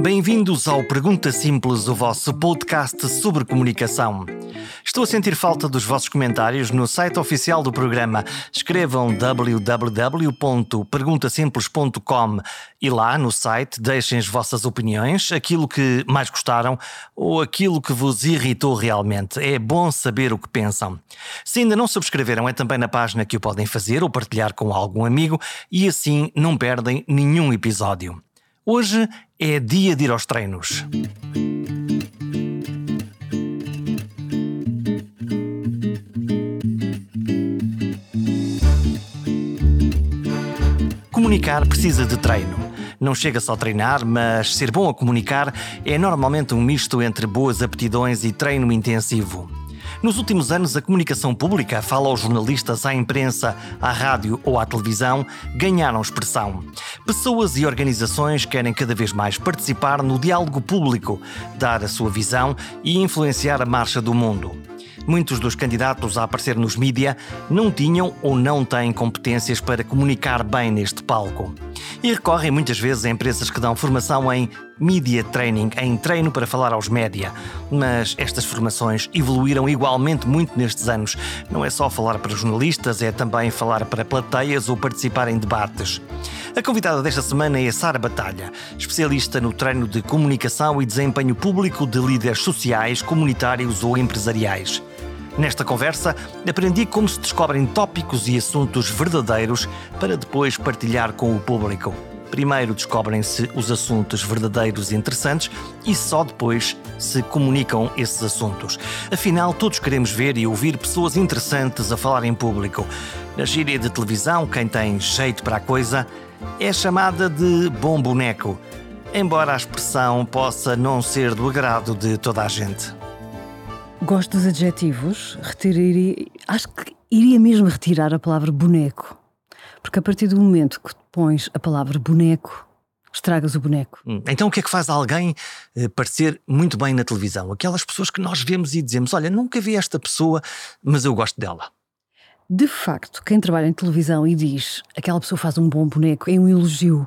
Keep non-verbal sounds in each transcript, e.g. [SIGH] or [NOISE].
Bem-vindos ao Pergunta Simples, o vosso podcast sobre comunicação. Estou a sentir falta dos vossos comentários no site oficial do programa. Escrevam www.perguntasimples.com e lá no site deixem as vossas opiniões, aquilo que mais gostaram ou aquilo que vos irritou realmente. É bom saber o que pensam. Se ainda não subscreveram, é também na página que o podem fazer ou partilhar com algum amigo e assim não perdem nenhum episódio. Hoje é dia de ir aos treinos. Comunicar precisa de treino. Não chega só a treinar, mas ser bom a comunicar é normalmente um misto entre boas aptidões e treino intensivo. Nos últimos anos, a comunicação pública, fala aos jornalistas, à imprensa, à rádio ou à televisão, ganharam expressão. Pessoas e organizações querem cada vez mais participar no diálogo público, dar a sua visão e influenciar a marcha do mundo. Muitos dos candidatos a aparecer nos mídia não tinham ou não têm competências para comunicar bem neste palco. E recorrem muitas vezes a empresas que dão formação em Media Training, em treino para falar aos média. Mas estas formações evoluíram igualmente muito nestes anos. Não é só falar para jornalistas, é também falar para plateias ou participar em debates. A convidada desta semana é Sara Batalha, especialista no treino de comunicação e desempenho público de líderes sociais, comunitários ou empresariais. Nesta conversa, aprendi como se descobrem tópicos e assuntos verdadeiros para depois partilhar com o público. Primeiro descobrem-se os assuntos verdadeiros e interessantes e só depois se comunicam esses assuntos. Afinal, todos queremos ver e ouvir pessoas interessantes a falar em público. Na gíria de televisão, quem tem jeito para a coisa é chamada de bom boneco, embora a expressão possa não ser do agrado de toda a gente. Gosto dos adjetivos, retiraria, acho que iria mesmo retirar a palavra boneco. Porque a partir do momento que pões a palavra boneco, estragas o boneco. Hum, então o que é que faz alguém eh, parecer muito bem na televisão? Aquelas pessoas que nós vemos e dizemos: Olha, nunca vi esta pessoa, mas eu gosto dela. De facto, quem trabalha em televisão e diz aquela pessoa faz um bom boneco é um elogio.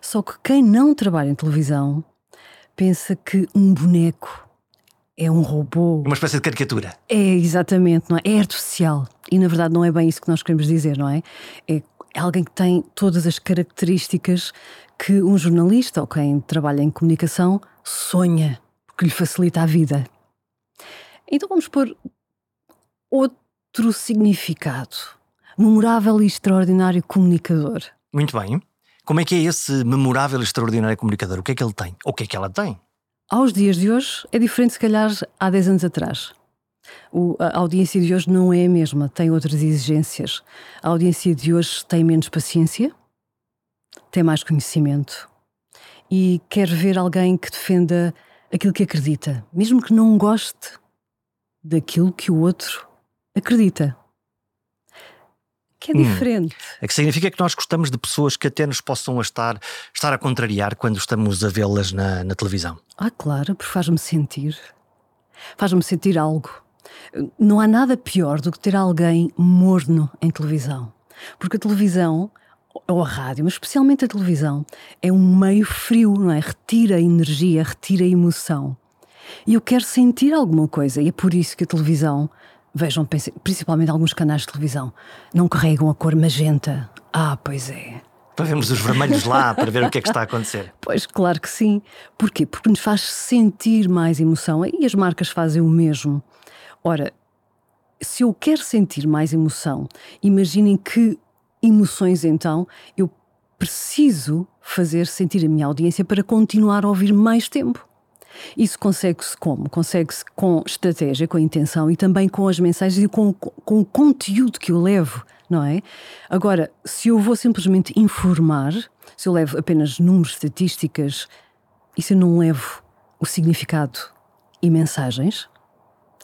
Só que quem não trabalha em televisão pensa que um boneco é um robô. Uma espécie de caricatura. É, exatamente, não é? É artificial. E na verdade não é bem isso que nós queremos dizer, não é? É alguém que tem todas as características que um jornalista ou quem trabalha em comunicação sonha, porque lhe facilita a vida. Então vamos pôr outro significado. Memorável e extraordinário comunicador. Muito bem. Como é que é esse memorável e extraordinário comunicador? O que é que ele tem? Ou o que é que ela tem? Aos dias de hoje é diferente, se calhar, há 10 anos atrás. O, a audiência de hoje não é a mesma, tem outras exigências. A audiência de hoje tem menos paciência, tem mais conhecimento e quer ver alguém que defenda aquilo que acredita, mesmo que não goste daquilo que o outro acredita que é hum. diferente. Hum. É que significa que nós gostamos de pessoas que até nos possam estar, estar a contrariar quando estamos a vê-las na, na televisão. Ah, claro, porque faz-me sentir. Faz-me sentir algo. Não há nada pior do que ter alguém morno em televisão. Porque a televisão, ou a rádio, mas especialmente a televisão, é um meio frio, não é? Retira a energia, retira a emoção. E eu quero sentir alguma coisa, e é por isso que a televisão Vejam, principalmente alguns canais de televisão, não carregam a cor magenta. Ah, pois é. Para vermos os vermelhos lá, para ver o que é que está a acontecer. [LAUGHS] Pois, claro que sim. Porquê? Porque nos faz sentir mais emoção e as marcas fazem o mesmo. Ora, se eu quero sentir mais emoção, imaginem que emoções então eu preciso fazer sentir a minha audiência para continuar a ouvir mais tempo. Isso consegue-se como? Consegue-se com estratégia, com intenção e também com as mensagens e com, com o conteúdo que eu levo, não é? Agora, se eu vou simplesmente informar, se eu levo apenas números, estatísticas, e se eu não levo o significado e mensagens,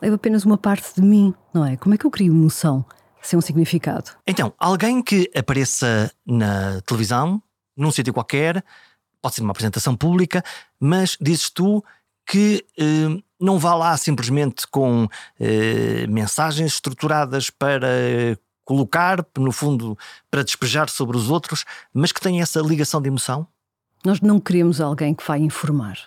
levo apenas uma parte de mim, não é? Como é que eu crio emoção sem um significado? Então, alguém que apareça na televisão, num sítio qualquer, pode ser uma apresentação pública, mas dizes tu que eh, não vá lá simplesmente com eh, mensagens estruturadas para colocar, no fundo, para despejar sobre os outros, mas que tenha essa ligação de emoção? Nós não queremos alguém que vai informar.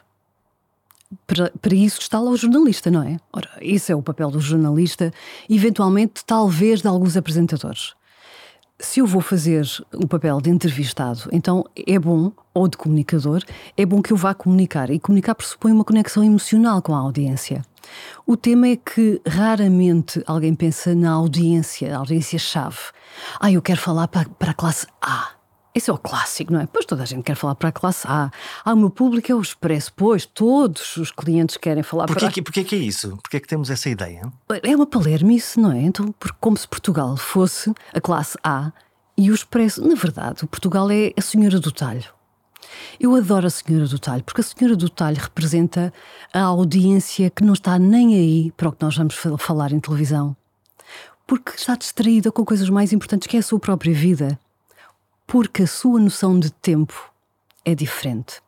Para, para, isso está lá o jornalista, não é? Ora, esse é o papel do jornalista, eventualmente, talvez, de alguns apresentadores. Se eu vou fazer o papel de entrevistado, então é bom, ou de comunicador, é bom que eu vá comunicar. E comunicar pressupõe uma conexão emocional com a audiência. O tema é que raramente alguém pensa na audiência, a audiência-chave. Ah, eu quero falar para, para a classe A. Esse é o clássico, não é? Pois toda a gente quer falar para a classe A. Ah, o meu público é o expresso. Pois, todos os clientes querem falar porquê para... Que, porquê que é isso? Porquê que temos essa ideia? É uma palermice, não é? Então, como se Portugal fosse a classe A e o expresso... Na verdade, o Portugal é a senhora do talho. Eu adoro a Senhora do Talho, porque a Senhora do Talho representa a audiência que não está nem aí para o que nós vamos falar em televisão. Porque está distraída com coisas mais importantes que é a sua própria vida. Porque a sua noção de tempo é diferente.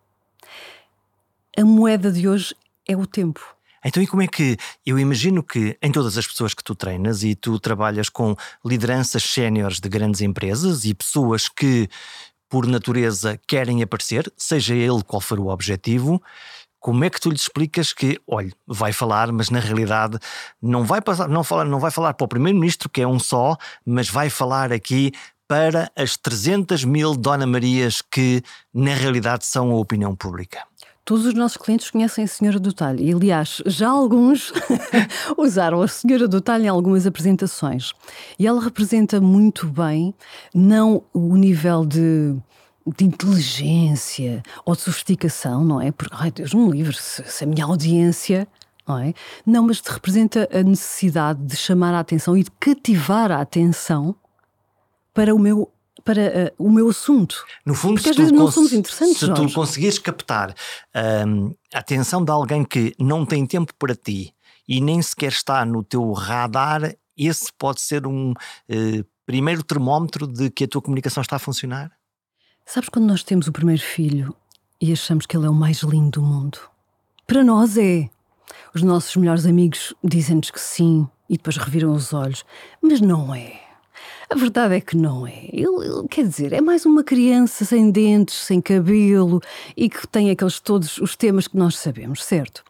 A moeda de hoje é o tempo. Então, e como é que eu imagino que em todas as pessoas que tu treinas e tu trabalhas com lideranças séniores de grandes empresas e pessoas que por natureza querem aparecer, seja ele qual for o objetivo, como é que tu lhes explicas que, olha, vai falar, mas na realidade não vai, passar, não, fala, não vai falar para o primeiro-ministro, que é um só, mas vai falar aqui para as 300 mil Dona Marias que na realidade são a opinião pública? Todos os nossos clientes conhecem a Senhora do Talho e, aliás, já alguns [LAUGHS] usaram a Senhora do Talho em algumas apresentações. E ela representa muito bem não o nível de, de inteligência ou de sofisticação, não é? Porque, ai Deus me livre, se, se a minha audiência não é? Não, mas representa a necessidade de chamar a atenção e de cativar a atenção para o meu para uh, o meu assunto. No fundo, Porque às vezes não somos interessantes. Se tu conseguires captar um, a atenção de alguém que não tem tempo para ti e nem sequer está no teu radar, esse pode ser um uh, primeiro termómetro de que a tua comunicação está a funcionar? Sabes quando nós temos o primeiro filho e achamos que ele é o mais lindo do mundo? Para nós é. Os nossos melhores amigos dizem-nos que sim e depois reviram os olhos, mas não é. A verdade é que não é. Ele, ele, quer dizer, é mais uma criança sem dentes, sem cabelo e que tem aqueles todos os temas que nós sabemos, certo?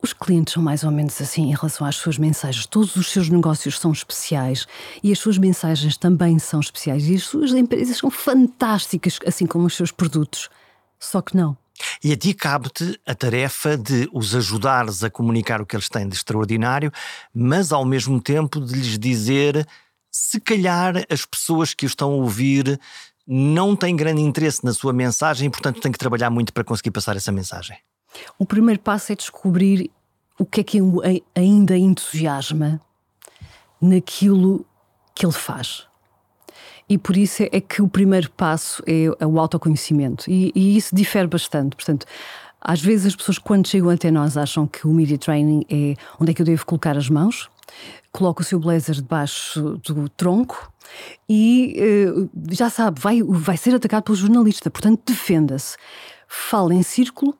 Os clientes são mais ou menos assim em relação às suas mensagens. Todos os seus negócios são especiais e as suas mensagens também são especiais. E as suas empresas são fantásticas, assim como os seus produtos. Só que não. E a ti cabe-te a tarefa de os ajudares a comunicar o que eles têm de extraordinário, mas ao mesmo tempo de lhes dizer se calhar as pessoas que o estão a ouvir não têm grande interesse na sua mensagem e, portanto, têm que trabalhar muito para conseguir passar essa mensagem. O primeiro passo é descobrir o que é que ainda entusiasma naquilo que ele faz. E por isso é que o primeiro passo é o autoconhecimento. E, e isso difere bastante. Portanto, às vezes as pessoas, quando chegam até nós, acham que o media training é onde é que eu devo colocar as mãos, coloca o seu blazer debaixo do tronco e uh, já sabe, vai, vai ser atacado pelo jornalista. Portanto, defenda-se. Fale em círculo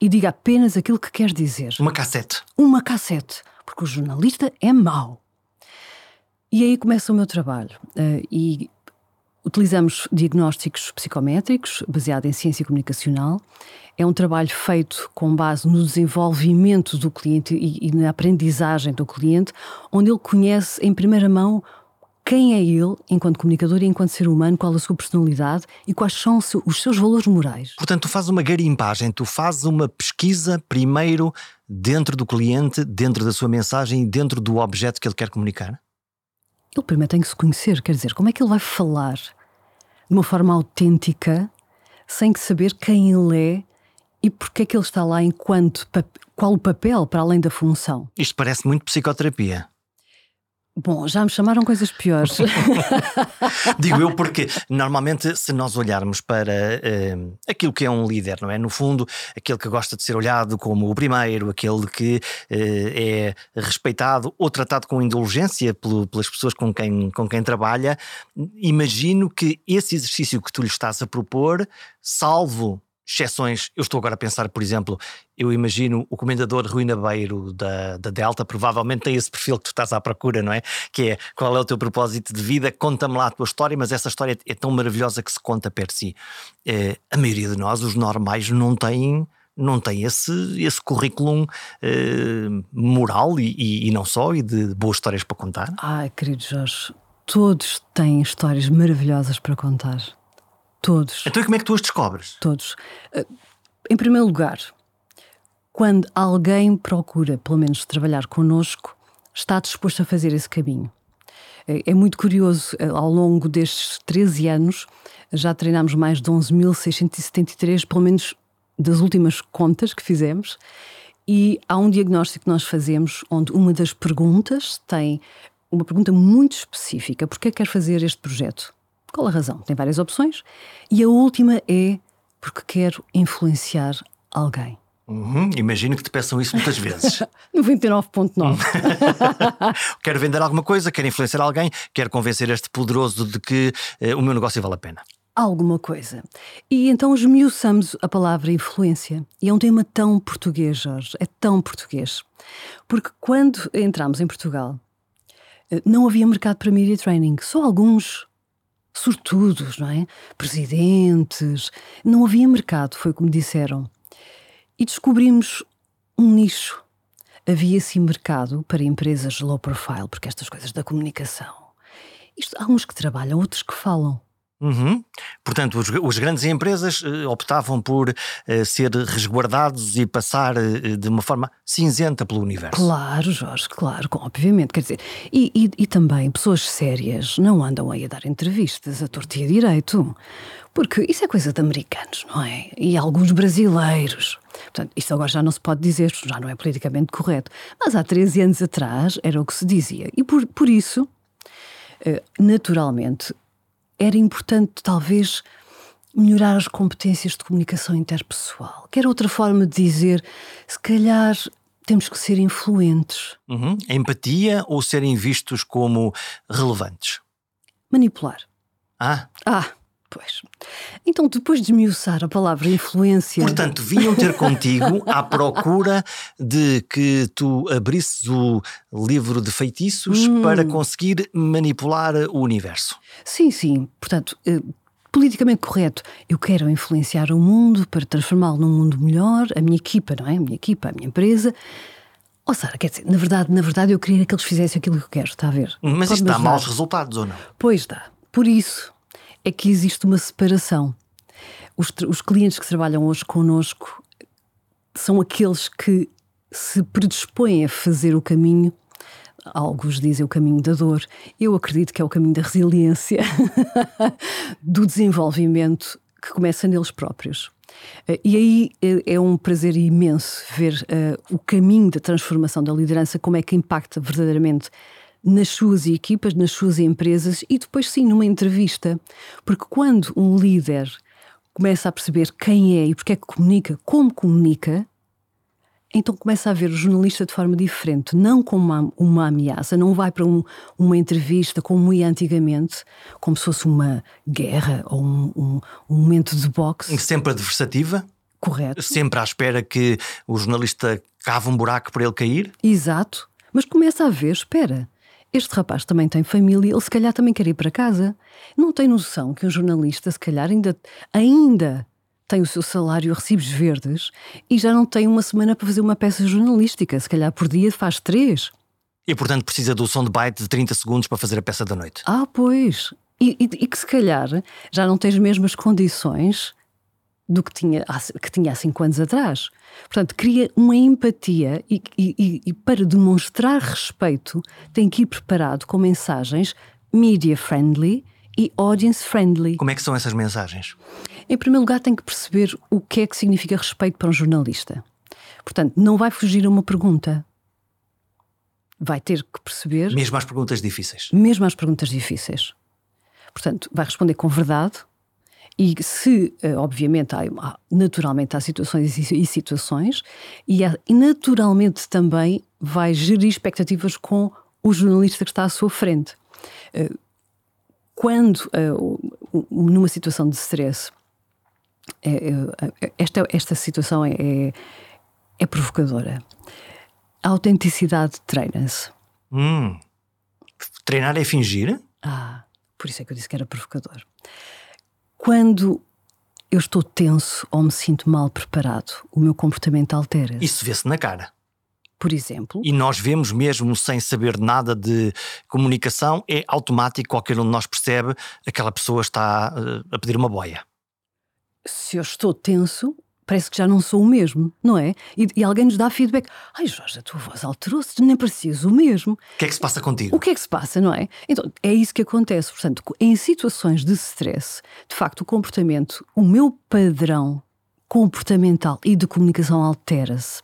e diga apenas aquilo que quer dizer. Uma cassete. Uma cassete. Porque o jornalista é mau. E aí começa o meu trabalho. Uh, e Utilizamos diagnósticos psicométricos, baseado em ciência comunicacional. É um trabalho feito com base no desenvolvimento do cliente e, e na aprendizagem do cliente, onde ele conhece em primeira mão quem é ele enquanto comunicador e enquanto ser humano, qual a sua personalidade e quais são os seus valores morais. Portanto, tu fazes uma garimpagem, tu fazes uma pesquisa primeiro dentro do cliente, dentro da sua mensagem e dentro do objeto que ele quer comunicar? Ele primeiro tem que se conhecer, quer dizer, como é que ele vai falar de uma forma autêntica, sem que saber quem ele é e porque é que ele está lá enquanto qual o papel para além da função. Isto parece muito psicoterapia. Bom, já me chamaram coisas piores. [LAUGHS] Digo eu porque normalmente se nós olharmos para uh, aquilo que é um líder, não é? No fundo, aquele que gosta de ser olhado como o primeiro, aquele que uh, é respeitado ou tratado com indulgência pelo, pelas pessoas com quem, com quem trabalha, imagino que esse exercício que tu lhe estás a propor, salvo exceções. Eu estou agora a pensar, por exemplo, eu imagino o comendador Rui Nabeiro da, da Delta, provavelmente tem esse perfil que tu estás à procura, não é? Que é qual é o teu propósito de vida, conta-me lá a tua história, mas essa história é tão maravilhosa que se conta per si. É, a maioria de nós, os normais, não têm não tem esse, esse currículo eh, moral e, e, e, não só, e de boas histórias para contar. Ai, querido Jorge, todos têm histórias maravilhosas para contar. Todos. Então, como é que tu as descobres? Todos. Eh, em primeiro lugar, quando alguém procura, pelo menos, trabalhar connosco, está disposto a fazer esse caminho. Eh, é muito curioso, eh, ao longo destes 13 anos, já treinámos mais de 11.673, pelo menos das últimas contas que fizemos, e há um diagnóstico que nós fazemos onde uma das perguntas tem uma pergunta muito específica: porquê quer fazer este projeto? Qual a razão? Tem várias opções. E a última é porque quero influenciar alguém. Uhum, imagino que te peçam isso muitas vezes. [LAUGHS] 99.9. [LAUGHS] quero vender alguma coisa, quero influenciar alguém, quero convencer este poderoso de que eh, o meu negócio vale a pena. Alguma coisa. E então esmiuçamos a palavra influência. E é um tema tão português, Jorge. É tão português. Porque quando entramos em Portugal, eh, não havia mercado para media training. Só alguns sortudos, não é? Presidentes. Não havia mercado, foi como disseram. E descobrimos um nicho. Havia sim mercado para empresas low profile, porque estas coisas da comunicação. Isto, há uns que trabalham, outros que falam. Uhum. Portanto, os, os, grandes empresas uh, optavam por uh, ser resguardados e passar uh, de uma forma cinzenta pelo universo. Claro, Jorge, claro, obviamente. Quer dizer, e, e, e, também pessoas sérias não andam aí a dar entrevistas a tortia direito. Porque isso é coisa de americanos, não é? E alguns brasileiros. Portanto, isto agora já não se pode dizer, já não é politicamente correto. Mas há 13 anos atrás era o que se dizia. E por, por isso, naturalmente, era importante, talvez, melhorar as competências de comunicação interpessoal. Que era outra forma de dizer, se calhar temos que ser influentes. Uhum. Empatia ou serem vistos como relevantes? Manipular. Ah. Ah. Pois. Então, depois de esmiuçar a palavra influência. Portanto, vinham ter contigo à procura de que tu abrisses o livro de feitiços hum. para conseguir manipular o universo. Sim, sim. Portanto. Eh, politicamente correto. Eu quero influenciar o mundo para transformá-lo num mundo melhor, a minha equipa, não é? A minha equipa, a minha empresa. Oh, Sara, quer dizer, na verdade, na verdade, eu queria que eles fizessem aquilo que eu quero, está a ver? Mas Pode isto dá maus resultados ou não? Pois dá. Por isso, é que existe uma separação. Os, os clientes que trabalham hoje connosco são aqueles que se predispõem a fazer o caminho. Alguns dizem o caminho da dor. Eu acredito que é o caminho da resiliência, [LAUGHS] do desenvolvimento que começa neles próprios. Eh, e aí é, é um prazer imenso ver uh, o caminho da transformação da liderança, como é que impacta verdadeiramente nas suas equipas, nas suas empresas e depois sim numa entrevista. Porque quando um líder começa a perceber quem é e porque é que comunica, como comunica, então começa a ver o jornalista de forma diferente, não como uma, uma ameaça, não vai para um, uma entrevista como ia antigamente, como se fosse uma guerra ou um, um, um momento de boxe. Sempre adversativa? Correto. Sempre à espera que o jornalista cava um buraco para ele cair? Exato. Mas começa a ver, espera, este rapaz também tem família, ele se calhar também quer ir para casa. Não tem noção que um jornalista, se calhar, ainda, ainda tem o seu salário recibos verdes e já não tem uma semana para fazer uma peça jornalística. Se calhar por dia faz três. E portanto precisa do som de byte de 30 segundos para fazer a peça da noite. Ah, pois. E, e, e que se calhar já não tem as mesmas condições do que tinha, que tinha há cinco anos atrás. Portanto, cria uma empatia e, e, e, para demonstrar respeito tem que ir preparado com mensagens media friendly e audience friendly. Como é que são essas mensagens? Em primeiro lugar, tem que perceber o que é que significa respeito para um jornalista. Portanto, não vai fugir a uma pergunta. Vai ter que perceber. Mesmo às perguntas difíceis. Mesmo às perguntas difíceis. Portanto, vai responder com verdade, e se, eh, obviamente, há, naturalmente há situações e situações, e, há, e naturalmente também vai gerir expectativas com o jornalista que está à sua frente. Eh, quando, eh, numa situação de stress, esta, esta situação é, é, é provocadora. A autenticidade treina-se. Hum. Treinar é fingir? Ah, por isso é que eu disse que era provocador. Quando eu estou tenso ou me sinto mal preparado, o meu comportamento altera. -se. Isso vê-se na cara. Por exemplo. E nós vemos mesmo sem saber nada de comunicação, é automático, qualquer um de nós percebe, aquela pessoa está uh, a pedir uma boia. Se eu estou tenso, parece que já não sou o mesmo, não é? E, e alguém nos dá feedback. Ai Jorge, a tua voz alterou-se, nem parecias o mesmo. O que é que se passa contigo? O que é que se passa, não é? Então, é isso que acontece. Portanto, em situações de stress, de facto, o comportamento, o meu padrão comportamental e de comunicação altera-se.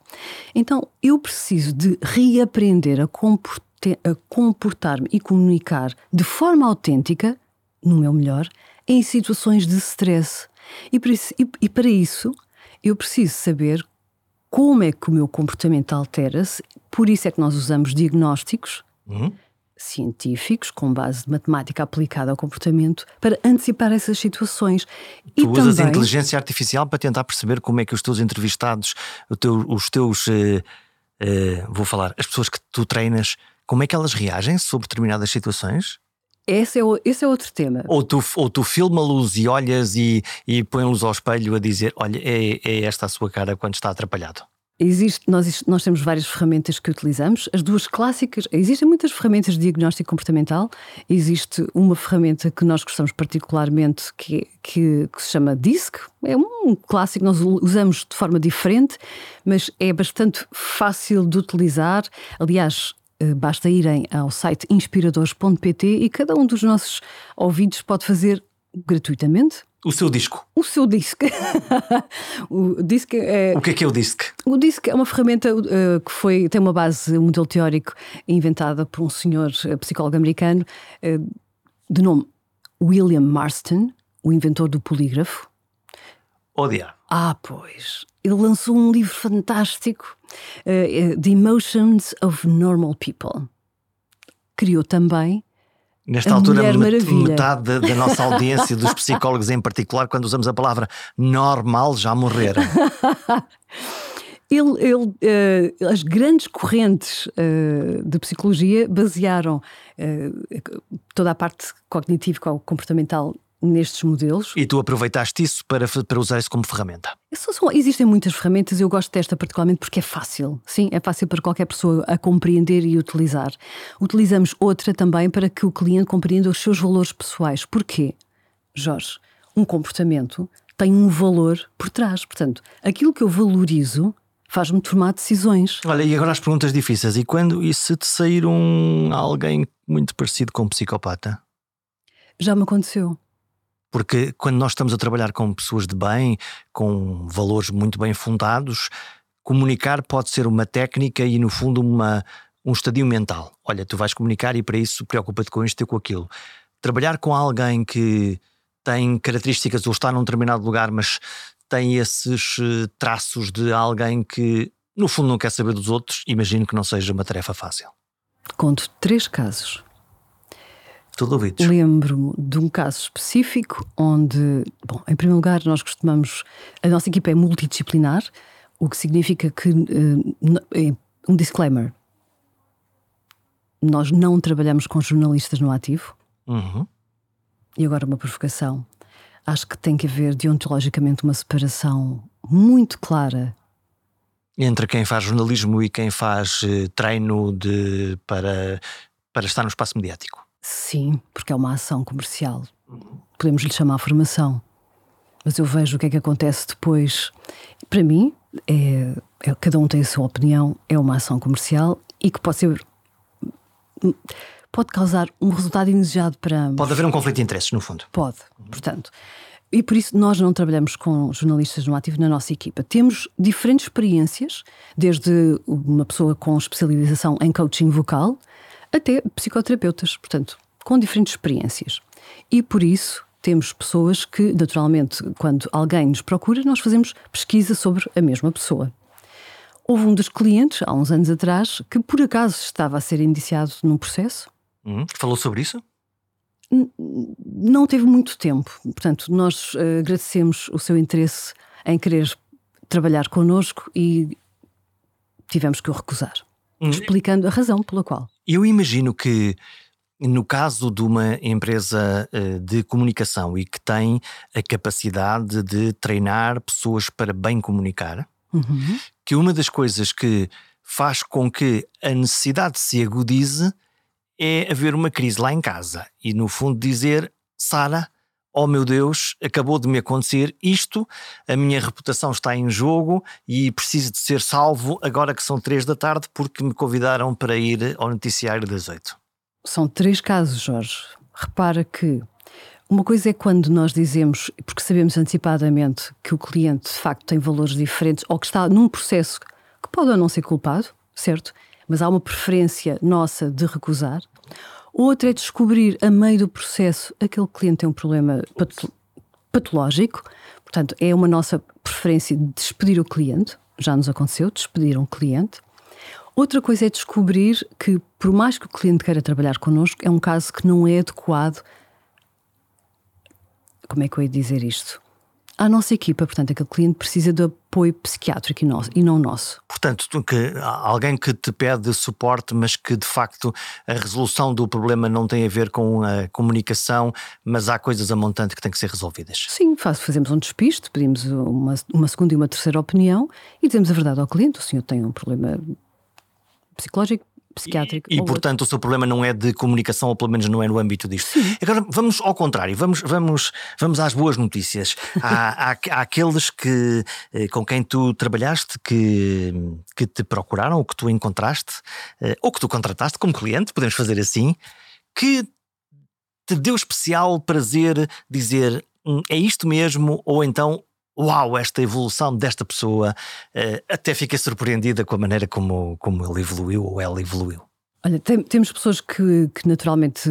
Então, eu preciso de reaprender a, a comportar-me e comunicar de forma autêntica, no meu melhor, em situações de stress. E para isso, e, e para isso eu preciso saber como é que o meu comportamento altera-se, por isso é que nós usamos diagnósticos. Uhum científicos, com base de matemática aplicada ao comportamento, para antecipar essas situações. Tu e usas também... inteligência artificial para tentar perceber como é que os teus entrevistados, os teus. Uh, uh, vou falar, as pessoas que tu treinas, como é que elas reagem sobre determinadas situações? Esse é, esse é outro tema. Ou tu, ou tu filma-los e olhas e, e põe-los ao espelho a dizer: Olha, é, é esta a sua cara quando está atrapalhado. Existe, nós, nós temos várias ferramentas que utilizamos. As duas clássicas, existem muitas ferramentas de diagnóstico comportamental. Existe uma ferramenta que nós gostamos particularmente que, que, que se chama DISC. É um clássico, nós usamos de forma diferente, mas é bastante fácil de utilizar. Aliás, basta irem ao site inspiradores.pt e cada um dos nossos ouvidos pode fazer gratuitamente o seu disco. O seu disco. [LAUGHS] o disco é. O que é que é o disco? O disco é uma ferramenta uh, que foi, tem uma base, um modelo teórico inventada por um senhor uh, psicólogo americano uh, de nome William Marston, o inventor do polígrafo. Odia. Ah, pois. Ele lançou um livro fantástico, The Emotions of Normal People. Criou também Nesta a altura, metade da, da, nossa audiência, dos [LAUGHS] psicólogos em particular, quando usamos a palavra normal, já morreram. [LAUGHS] ele, ele uh, as grandes correntes uh, de psicologia basearam uh, toda a parte cognitiva comportamental nestes modelos. E tu aproveitaste isso para, para usar isso como ferramenta? Existem muitas ferramentas, eu gosto desta particularmente porque é fácil. Sim, é fácil para qualquer pessoa a compreender e utilizar. Utilizamos outra também para que o cliente compreenda os seus valores pessoais. Porquê? Jorge, um comportamento tem um valor por trás. Portanto, aquilo que eu valorizo faz-me tomar decisões. Olha, e agora as perguntas difíceis. E quando e se te sair um alguém muito parecido com um psicopata? Já me aconteceu. Porque quando nós estamos a trabalhar com pessoas de bem, com valores muito bem fundados, comunicar pode ser uma técnica e, no fundo, uma, um estadio mental. Olha, tu vais comunicar e para isso preocupa-te com isto e com aquilo. Trabalhar com alguém que tem características ou está num determinado lugar, mas tem esses eh, traços de alguém que, no fundo, não quer saber dos outros, imagino que não seja uma tarefa fácil. Conto três casos tudo ouvidos. Lembro-me de um caso específico onde, bom, em primeiro lugar, nós costumamos. A nossa equipa é multidisciplinar, o que significa que. Uh, um disclaimer. Nós não trabalhamos com jornalistas no ativo. Uhum. E agora uma provocação. Acho que tem que haver deontologicamente uma separação muito clara entre quem faz jornalismo e quem faz uh, treino de, para, para estar no espaço mediático. Sim, porque é uma ação comercial. Podemos lhe chamar formação. Mas eu vejo o que é que acontece depois. Para mim, é, é, cada um tem a sua opinião, é uma ação comercial e que pode ser. pode causar um resultado indesejado para ambos. Pode haver um conflito de interesses, no fundo. Pode, portanto. E por isso nós não trabalhamos com jornalistas no ativo na nossa equipa. Temos diferentes experiências, desde uma pessoa com especialização em coaching vocal até psicoterapeutas, portanto, com diferentes experiências. E por isso temos pessoas que, naturalmente, quando alguém nos procura, nós fazemos pesquisa sobre a mesma pessoa. Houve um dos clientes, há uns anos atrás, que por acaso estava a ser indiciado num processo. Hum, falou sobre isso? Não teve muito tempo. Portanto, nós uh, agradecemos o seu interesse em querer trabalhar connosco e tivemos que o recusar. Hum. Explicando a razão pela qual. Eu imagino que no caso de uma empresa uh, de comunicação e que tem a capacidade de treinar pessoas para bem comunicar, uhum. que uma das coisas que faz com que a necessidade se agudize é haver uma crise lá em casa e, no fundo, dizer: Sara, oh meu Deus, acabou de me acontecer isto, a minha reputação está em jogo e preciso de ser salvo agora que são três da tarde porque me convidaram para ir ao noticiário das oito. São três casos, Jorge. Repara que uma coisa é quando nós dizemos, porque sabemos antecipadamente que o cliente de facto tem valores diferentes ou que está num processo que pode ou não ser culpado, certo? mas há uma preferência nossa de recusar. Outra é descobrir, a meio do processo, aquele cliente tem um problema patológico, portanto, é uma nossa preferência de despedir o cliente. Já nos aconteceu despedir um cliente. Outra coisa é descobrir que, por mais que o cliente queira trabalhar connosco, é um caso que não é adequado. Como é que eu ia dizer isto? À nossa equipa. Portanto, aquele cliente precisa de apoio psiquiátrico e, nosso, e não nosso. Portanto, que alguém que te pede suporte, mas que de facto a resolução do problema não tem a ver com a comunicação, mas há coisas a montante que têm que ser resolvidas. Sim, faz, fazemos um despiste, pedimos uma, uma segunda e uma terceira opinião e dizemos a verdade ao cliente: o senhor tem um problema psicológico, psiquiátrico. E, e portanto, outro. o seu problema não é de comunicação, ou pelo menos não é no âmbito disto. Sim. Agora, vamos ao contrário, vamos, vamos, vamos às boas notícias. há, [LAUGHS] há, há, aqueles que, eh, com quem tu trabalhaste que, que te procuraram, ou que tu encontraste, eh, ou que tu contrataste como cliente, podemos fazer assim, que te deu especial prazer dizer hum, é isto mesmo, ou então uau, esta evolução desta pessoa, uh, até fiquei surpreendida com a maneira como, como ele evoluiu ou ela evoluiu. Olha, tem, temos pessoas que, que naturalmente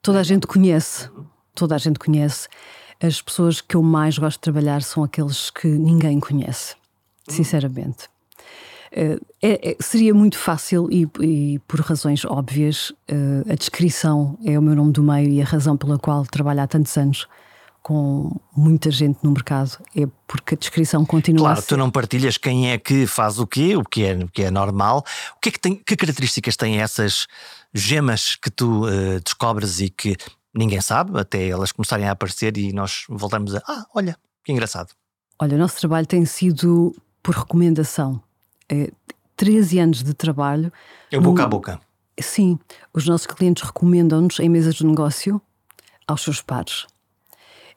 toda a gente conhece, toda a gente conhece. As pessoas que eu mais gosto de trabalhar são aqueles que ninguém conhece, sinceramente. Uh, é, é, seria muito fácil e, e por razões óbvias, uh, a descrição é o meu nome do meio e a razão pela qual trabalho há tantos anos com muita gente no mercado é porque a descrição continua claro, a ser... tu não partilhas quem é que faz o quê, o que é, o que é normal. O que é que tem, que características têm essas gemas que tu uh, descobres e que ninguém sabe, até elas começarem a aparecer e nós voltamos a ah, olha, que engraçado. Olha, o nosso trabalho tem sido por recomendação. É, 13 anos de trabalho. É boca no... a boca. Sim, os nossos clientes recomendam-nos em mesas de negócio aos seus pares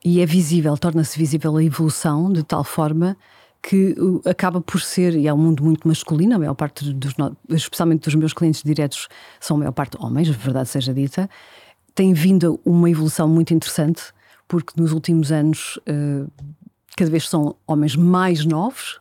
e é visível, torna-se visível a evolução de tal forma que acaba por ser, e é um mundo muito masculino, a maior parte dos, especialmente dos meus clientes diretos, são a maior parte homens, a verdade seja dita, tem vindo uma evolução muito interessante, porque nos últimos anos eh, cada vez são homens mais novos,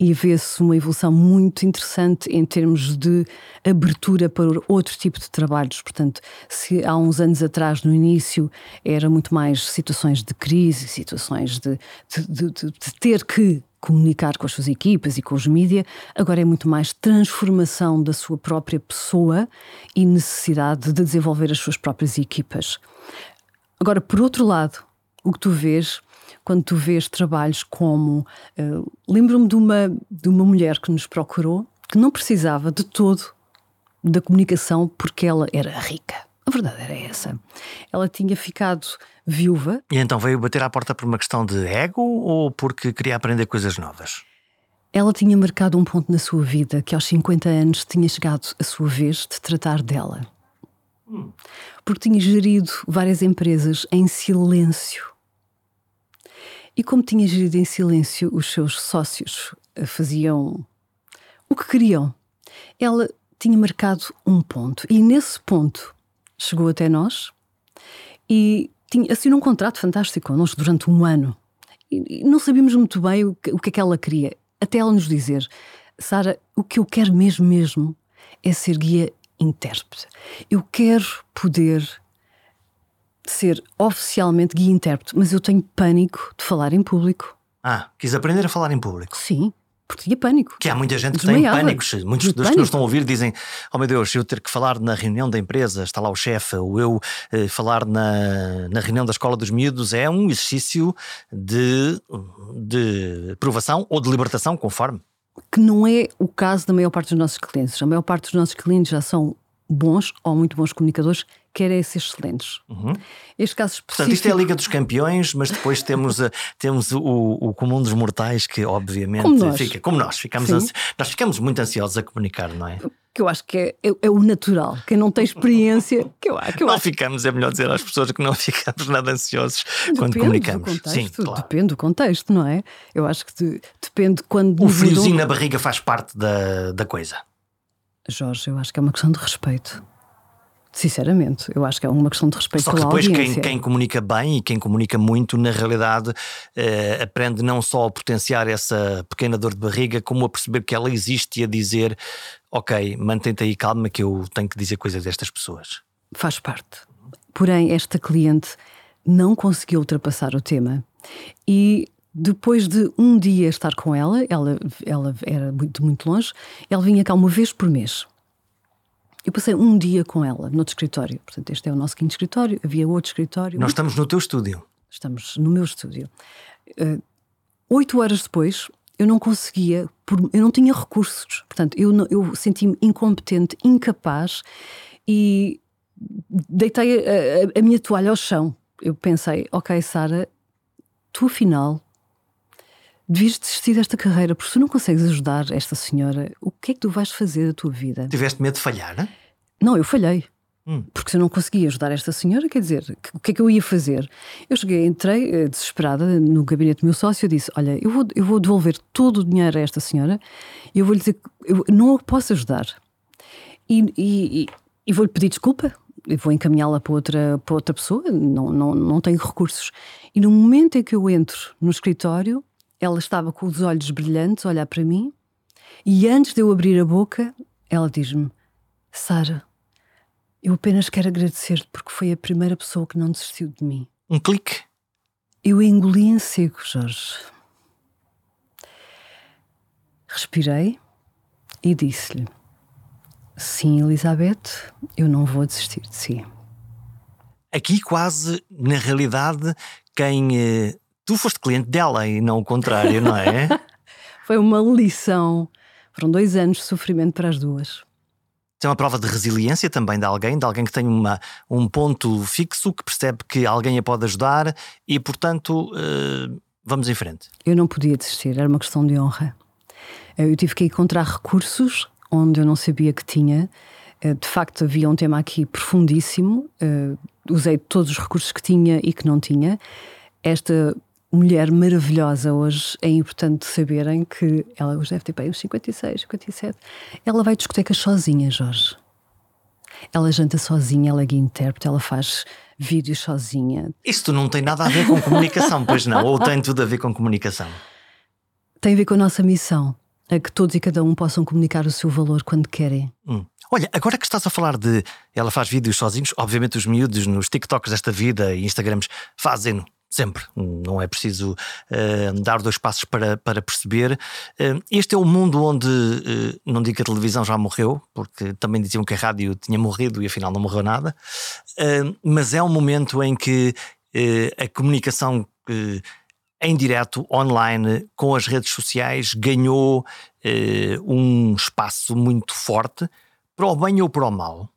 e vê-se uma evolução muito interessante em termos de abertura para outro tipo de trabalhos. Portanto, se há uns anos atrás, no início, era muito mais situações de crise, situações de, de, de, de ter que comunicar com as suas equipas e com os mídias, agora é muito mais transformação da sua própria pessoa e necessidade de desenvolver as suas próprias equipas. Agora, por outro lado, o que tu vês quando tu vês trabalhos como. Uh, Lembro-me de uma, de uma mulher que nos procurou que não precisava de todo da comunicação porque ela era rica. A verdade era essa. Ela tinha ficado viúva. E então veio bater à porta por uma questão de ego ou porque queria aprender coisas novas? Ela tinha marcado um ponto na sua vida que aos 50 anos tinha chegado a sua vez de tratar dela. Hum. Porque tinha gerido várias empresas em silêncio. E como tinha gerido em silêncio, os seus sócios eh, faziam o que queriam. Ela tinha marcado um ponto e nesse ponto chegou até nós e tinha, assinou um contrato fantástico connosco durante um ano. E não sabíamos muito bem o que, o que é que ela queria, até ela nos dizer: Sara, o que eu quero mesmo, mesmo é ser guia intérprete. Eu quero poder ser oficialmente guia intérprete, mas eu tenho pânico de falar em público. Ah, quis aprender a falar em público? Sim. porque tinha pânico. Que há muita gente que tem pânicos. Muitos dos pânico. que nos estão a ouvir dizem: Oh meu Deus, eu ter que falar na reunião da empresa, está lá o chefe, ou eu eh, falar na, na reunião da escola dos miúdos é um exercício de, de provação ou de libertação, conforme. Que não é o caso da maior parte dos nossos clientes. A maior parte dos nossos clientes já são bons ou muito bons comunicadores, querem ser excelentes. Uhum. Este caso específico... Portanto, isto é a Liga dos Campeões, mas depois temos, a, temos o, o comum dos mortais que, obviamente, como nós. fica como nós. Ficamos ansi... Nós ficamos muito ansiosos a comunicar, não é? Que eu acho que é, é, é o natural. Quem não tem experiência, que eu, que eu não acho. ficamos, é melhor dizer às pessoas que não [LAUGHS] ficamos nada ansiosos depende quando comunicamos. Contexto, Sim, claro. Depende do contexto, não é? Eu acho que de, depende quando. O friozinho na barriga faz parte da, da coisa. Jorge, eu acho que é uma questão de respeito. Sinceramente, eu acho que é uma questão de respeito Só que depois quem, quem, comunica bem e quem comunica muito, na realidade, eh, aprende não só a potenciar essa pequena dor de barriga, como a perceber que ela existe e a dizer: Ok, mantém-te aí calma, que eu tenho que dizer coisas destas pessoas. Faz parte. Porém, esta cliente não conseguiu ultrapassar o tema e depois de um dia estar com ela, ela, ela era muito, muito longe, ela vinha cá uma vez por mês. Eu passei um dia com ela no outro escritório. Portanto, este é o nosso quinto escritório. Havia outro escritório. Nós estamos no teu estúdio. Estamos no meu estúdio. Uh, oito horas depois, eu não conseguia, eu não tinha recursos. Portanto, eu, eu senti-me incompetente, incapaz e deitei a, a, a minha toalha ao chão. Eu pensei, ok, Sara, tu afinal devias desistir desta carreira, porque se não consegues ajudar esta senhora, o que é que tu vais fazer da tua vida? Tiveste medo de falhar, não? Não, eu falhei. Hum. Porque se eu não conseguia ajudar esta senhora, quer dizer, o que é que eu ia fazer? Eu cheguei, entrei eh, desesperada no gabinete do meu sócio e disse: Olha, eu vou, eu vou devolver todo o dinheiro a esta senhora e eu vou-lhe dizer que eu não a posso ajudar. E, e, e, e vou-lhe pedir desculpa, eu vou encaminhá-la para outra, para outra pessoa, não, não, não tenho recursos. E no momento em que eu entro no escritório, ela estava com os olhos brilhantes a olhar para mim e antes de eu abrir a boca, ela diz-me: Sara, eu apenas quero agradecer-te porque foi a primeira pessoa que não desistiu de mim. Um clique. Eu engoli em seco, Jorge. Respirei e disse-lhe: Sim, Elizabeth, eu não vou desistir de si. Aqui, quase, na realidade, quem eh, tu foste cliente dela e não o contrário, não é? [LAUGHS] Foi uma lição. Foram dois anos de sofrimento para as duas. Tem uma prova de resiliência também de alguém, de alguém que tem uma, um ponto fixo, que percebe que alguém a pode ajudar e, portanto, uh, vamos em frente. Eu não podia desistir, era uma questão de honra. Eu tive que encontrar recursos onde eu não sabia que tinha. Eh, de facto, havia um tema aqui profundíssimo. Uh, usei todos os recursos que tinha e que não tinha. Esta mulher maravilhosa hoje, é importante saberem que ela hoje deve ter bem uns 56, 57. Ela vai discotecas sozinha, Jorge. Ela janta sozinha, ela é guia intérprete, ela faz vídeos sozinha. Isto não tem nada a ver com comunicação, pois não? Ou tem tudo a ver com comunicação? Tem a ver com a nossa missão, a que todos e cada um possam comunicar o seu valor quando querem. Hum. Olha, agora que estás a falar de ela faz vídeos sozinhos, obviamente os miúdos nos TikToks desta vida e Instagrams fazem-no Sempre, não é preciso uh, dar dois passos para, para perceber. Uh, este é o mundo onde, uh, não digo que a televisão já morreu, porque também diziam que a rádio tinha morrido e afinal não morreu nada, mas é um momento em que a comunicação em direto, online, com as redes sociais, ganhou um espaço muito forte, para o bem ou para o mal.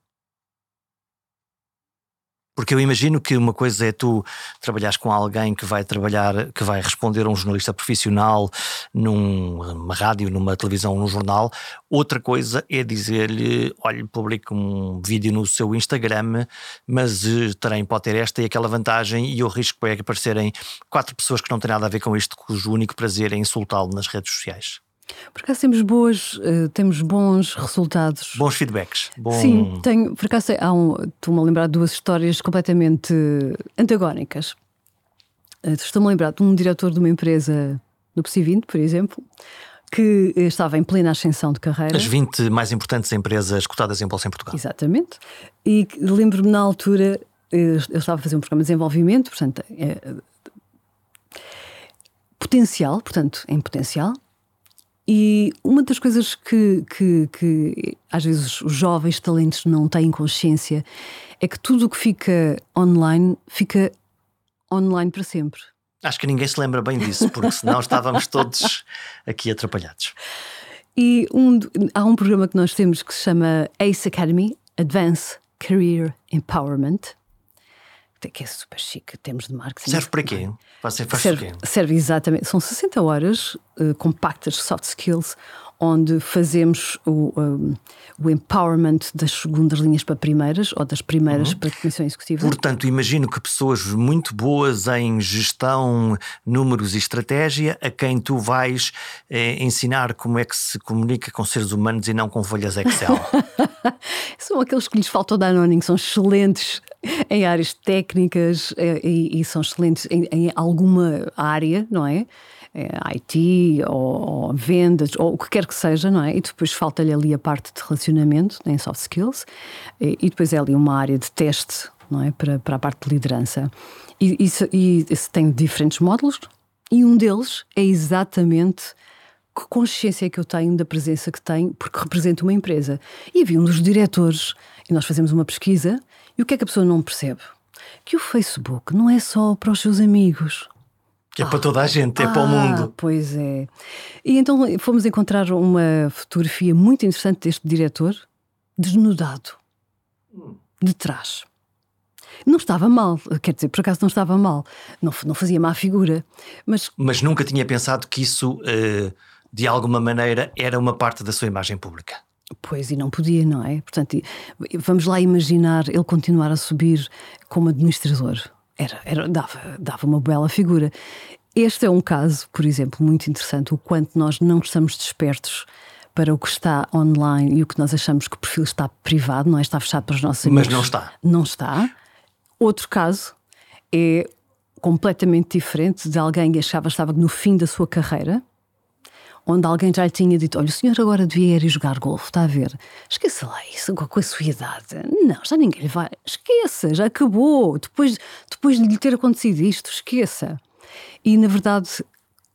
Porque eu imagino que uma coisa é tu trabalhares com alguém que vai trabalhar, que vai responder a um jornalista profissional numa rádio, numa televisão, num jornal. Outra coisa é dizer-lhe: olha, publique um vídeo no seu Instagram, mas uh, pode ter esta e aquela vantagem, e o risco é que aparecerem quatro pessoas que não têm nada a ver com isto, cujo único prazer é insultá-lo nas redes sociais. Por acaso temos boas, uh, temos bons resultados. Bons feedbacks. Bom... Sim, tenho, por acaso há um, estou-me a lembrar de duas histórias completamente antagónicas. Uh, Estou-me a lembrar de um diretor de uma empresa no PSI 20, por exemplo, que estava em plena ascensão de carreira. As 20 mais importantes empresas cotadas em Bolsa em Portugal. Exatamente. E lembro-me na altura, eu estava a fazer um programa de desenvolvimento, portanto, é, potencial, portanto, em potencial, E uma das coisas que, que, que, às vezes os jovens talentos não têm consciência é que tudo o que fica online fica online para sempre. Acho que ninguém se lembra bem disso, porque senão estávamos todos aqui atrapalhados. E um, há um programa que nós temos que se chama ACE Academy Advanced Career Empowerment que é super chique, temos de marketing. Serve para quê? Você faz serve, quê? serve exatamente, são 60 horas uh, compactas, soft skills, onde fazemos o, um, o empowerment das segundas linhas para primeiras ou das primeiras uhum. para a comissão executiva. Portanto, imagino que pessoas muito boas em gestão, números e estratégia, a quem tu vais eh, ensinar como é que se comunica com seres humanos e não com folhas Excel. [LAUGHS] são aqueles que lhes faltam dar anoning, são excelentes em áreas técnicas eh, e, e são excelentes em, em alguma área, não é? É, IT ou, ou, vendas ou o que quer que seja, não é? E depois falta-lhe ali a parte de relacionamento em soft skills e, e, depois é ali uma área de teste, não é? Para, para a parte de liderança. E isso, e isso tem diferentes módulos e um deles é exatamente que consciência é que eu tenho da presença que tenho, porque represento uma empresa. E havia um dos diretores, e nós fazemos uma pesquisa, e o que é que a pessoa não percebe? Que o Facebook não é só para os seus amigos. Que é ah, para toda a gente, é ah, para o mundo. Pois é. E então fomos encontrar uma fotografia muito interessante deste diretor, desnudado, de trás. Não estava mal, quer dizer, por acaso não estava mal, não, não fazia má figura, mas. Mas nunca tinha pensado que isso, uh, de alguma maneira, era uma parte da sua imagem pública. Pois, e não podia, não é? Portanto, vamos lá imaginar ele continuar a subir como administrador era, era, dava, dava uma bela figura. Este é um caso, por exemplo, muito interessante, o quanto nós não estamos despertos para o que está online e o que nós achamos que o perfil está privado, não é? Está fechado para os nossos amigos. Mas não está. Não está. Outro caso é completamente diferente de alguém que achava que estava no fim da sua carreira onde alguém já lhe tinha dito: Olha, o senhor agora devia ir jogar golfe, está a ver? Esqueça lá isso com a sua idade. Não, já ninguém lhe vai. Esqueça, já acabou. Depois, depois de lhe ter acontecido isto, esqueça. E na verdade,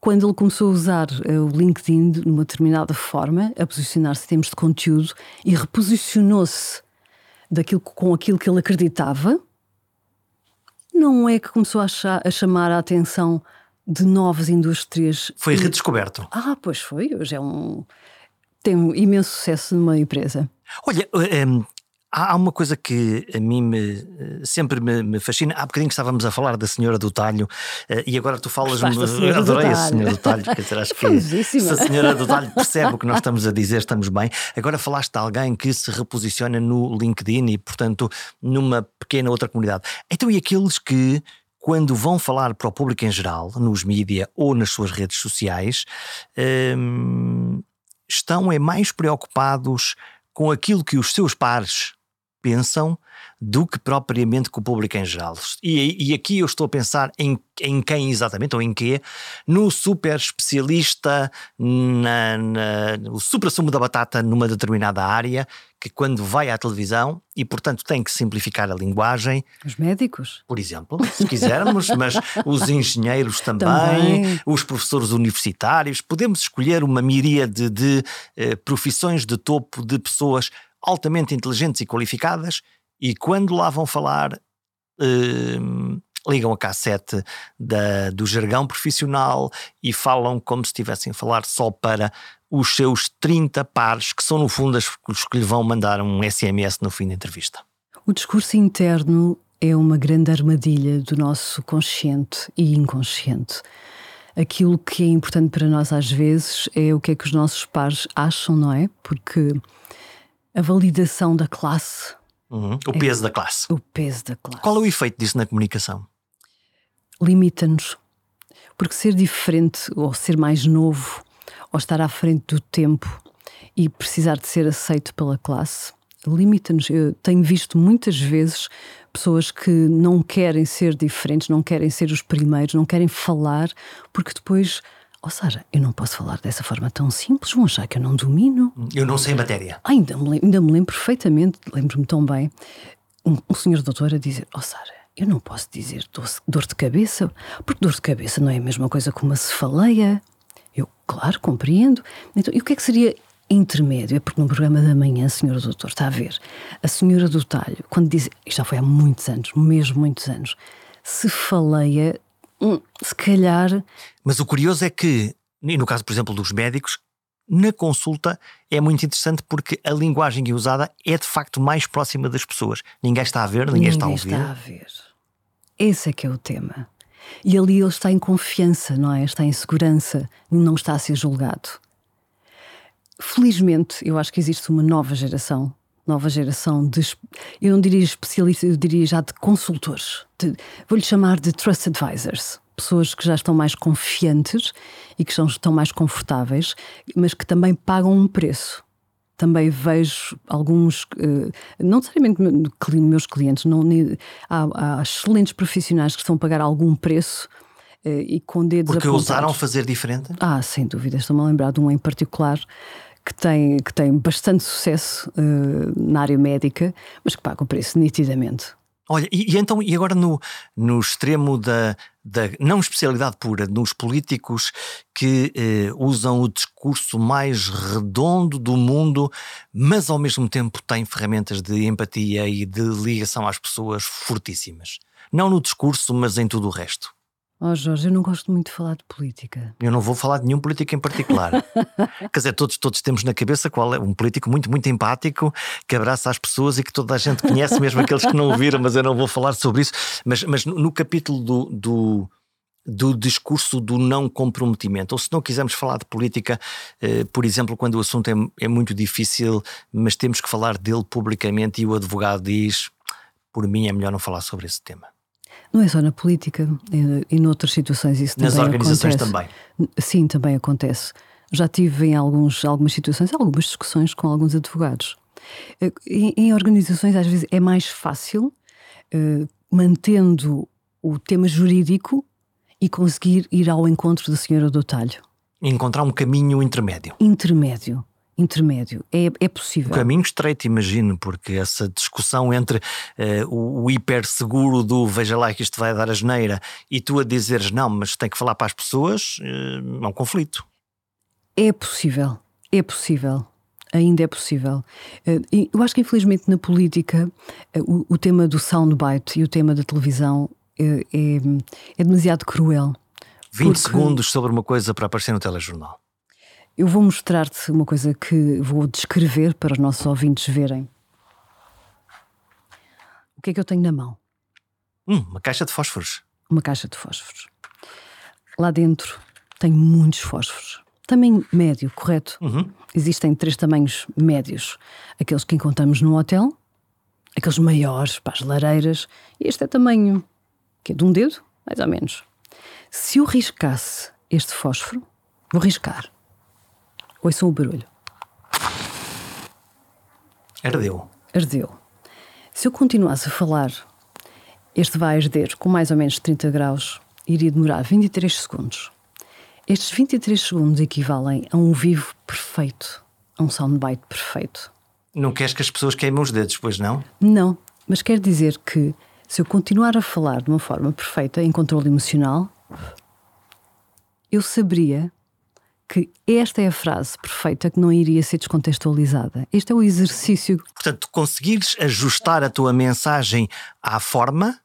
quando ele começou a usar uh, o LinkedIn de uma determinada forma, a posicionar-se em termos de conteúdo e reposicionou-se daquilo, com aquilo que ele acreditava, não é que começou a, a chamar a atenção de novas indústrias. Foi redescoberto. Ah, pois foi. Hoje é um. tem um imenso sucesso numa empresa. Olha, um, há uma coisa que a mim me, sempre me, me, fascina. Há bocadinho que estávamos a falar da Senhora do Talho eh, e agora tu falas-me. Adorei a Senhora do Talho. Quer dizer, acho que se a Senhora do Talho percebe o que nós estamos a dizer, estamos bem. Agora falaste de alguém que se reposiciona no LinkedIn e, portanto, numa pequena outra comunidade. Então, e aqueles que quando vão falar para o público em geral, nos mídia ou nas suas redes sociais, hum, estão é mais preocupados com aquilo que os seus pares pensam do que propriamente com o público em geral. E, e aqui eu estou a pensar em, em quem exatamente, ou em quê? No super especialista, na, na, o supra-sumo da batata numa determinada área, que quando vai à televisão, e portanto tem que simplificar a linguagem. Os médicos. Por exemplo, se quisermos, [LAUGHS] mas os engenheiros também, também, os professores universitários, podemos escolher uma miríade de, de eh, profissões de topo de pessoas altamente inteligentes e qualificadas e quando lá vão falar, uh, ligam a cassete da, do jargão profissional e falam como se estivessem a falar só para os seus 30 pares, que são no fundo os que lhe vão mandar um SMS no fim da entrevista. O discurso interno é uma grande armadilha do nosso consciente e inconsciente. Aquilo que é importante para nós às vezes é o que é que os nossos pares acham, não é? Porque a validação da classe Uhum. O peso da classe. O peso da classe. Qual é o efeito disso na comunicação? Limita-nos. Porque ser diferente, ou ser mais novo, ou estar à frente do tempo e precisar de ser aceito pela classe, limita-nos. Eu tenho visto muitas vezes pessoas que não querem ser diferentes, não querem ser os primeiros, não querem falar, porque depois ou seja, eu não posso falar dessa forma tão simples, vão achar que eu não domino. Eu não sei matéria. Ah, ainda, me, ainda me lembro perfeitamente, lembro-me tão bem, um, um senhor doutor a dizer: oh, Sara, eu não posso dizer dor, de cabeça, porque dor de cabeça não é a mesma coisa que uma cefaleia. Eu, claro, compreendo. Então, e o que é que seria intermédio? É porque no programa da manhã, senhora doutor, está a ver, a senhora do talho, quando diz, isto já foi há muitos anos, mesmo muitos anos, se faleia, hum, se calhar. Mas o curioso é que, e no caso, por exemplo, dos médicos, na consulta é muito interessante porque a linguagem usada é de facto mais próxima das pessoas. Ninguém está a ver, ninguém, ninguém está a ouvir. Está a ver. Esse é que é o tema. E ali ele está em confiança, não é? Está em segurança, não está a ser julgado. Felizmente, eu acho que existe uma nova geração, nova geração de, eu não diria especialistas, eu diria já de consultores. Vou-lhe chamar de trust advisors pessoas que já estão mais confiantes e que estão mais confortáveis, mas que também pagam um preço. Também vejo alguns, eh, não necessariamente meus clientes, não, há, há excelentes profissionais que estão a pagar algum preço eh, e com dedos Porque apontados. ousaram fazer diferente? Ah, sem dúvida. Estou-me a lembrar de um em particular que tem, que tem bastante sucesso uh, na área médica, mas que paga o preço nitidamente. Olha, e, e, então, e agora no, no extremo da, da não especialidade pura, nos políticos que eh, usam o discurso mais redondo do mundo, mas ao mesmo tempo têm ferramentas de empatia e de ligação às pessoas fortíssimas. Não no discurso, mas em tudo o resto. Oh Jorge, eu não gosto muito de falar de política. Eu não vou falar de nenhum político em particular. [LAUGHS] Quer dizer, todos, todos temos na cabeça qual é um político muito, muito empático, que abraça as pessoas e que toda a gente conhece, mesmo aqueles que não ouviram, mas eu não vou falar sobre isso. Mas, mas no capítulo do, do, do discurso do não comprometimento, ou se não quisermos falar de política, eh, por exemplo, quando o assunto é, é muito difícil, mas temos que falar dele publicamente e o advogado diz: por mim é melhor não falar sobre esse tema. Não é só na política, e, e noutras situações isso Nas também organizações acontece. também. Sim, também acontece. Já tive em alguns, algumas situações, algumas discussões com alguns advogados. Eh, em, em organizações, às vezes, é mais fácil, uh, mantendo o tema jurídico e conseguir ir ao encontro da senhora do talho. Encontrar um caminho intermédio. Intermédio intermédio. É, é possível. O caminho estreito, imagino, porque essa discussão entre uh, o, o hiperseguro do veja lá que isto vai dar a geneira e tu a dizeres não, mas tem que falar para as pessoas, uh, é um conflito. É possível, é possível. Ainda é possível. Uh, eu acho que, infelizmente, na política, o, o tema do soundbite e o tema da televisão é, é, demasiado cruel. 20 porque... segundos sobre uma coisa para aparecer no telejornal. Eu vou mostrar-te uma coisa que vou descrever para os nossos ouvintes verem. O que é que eu tenho na mão? Hum, uma caixa de fósforos. Uma caixa de fósforos. Lá dentro tem muitos fósforos. Tamanho médio, correto? Uhum. Existem três tamanhos médios: aqueles que encontramos no hotel, aqueles maiores para as lareiras, e este é tamanho que é de um dedo, mais ou menos. Se eu riscasse este fósforo, vou riscar Ouçam o barulho. Ardeu. Ardeu. Se eu continuasse a falar, este vai arder com mais ou menos 30 graus e iria demorar 23 segundos. Estes 23 segundos equivalem a um vivo perfeito, a um soundbite perfeito. Não queres que as pessoas queimem os dedos, pois não? Não, mas quer dizer que se eu continuar a falar de uma forma perfeita, em controle emocional, eu saberia que esta é a frase perfeita que não iria ser descontextualizada. Este é o exercício. Portanto, conseguires ajustar a tua mensagem à forma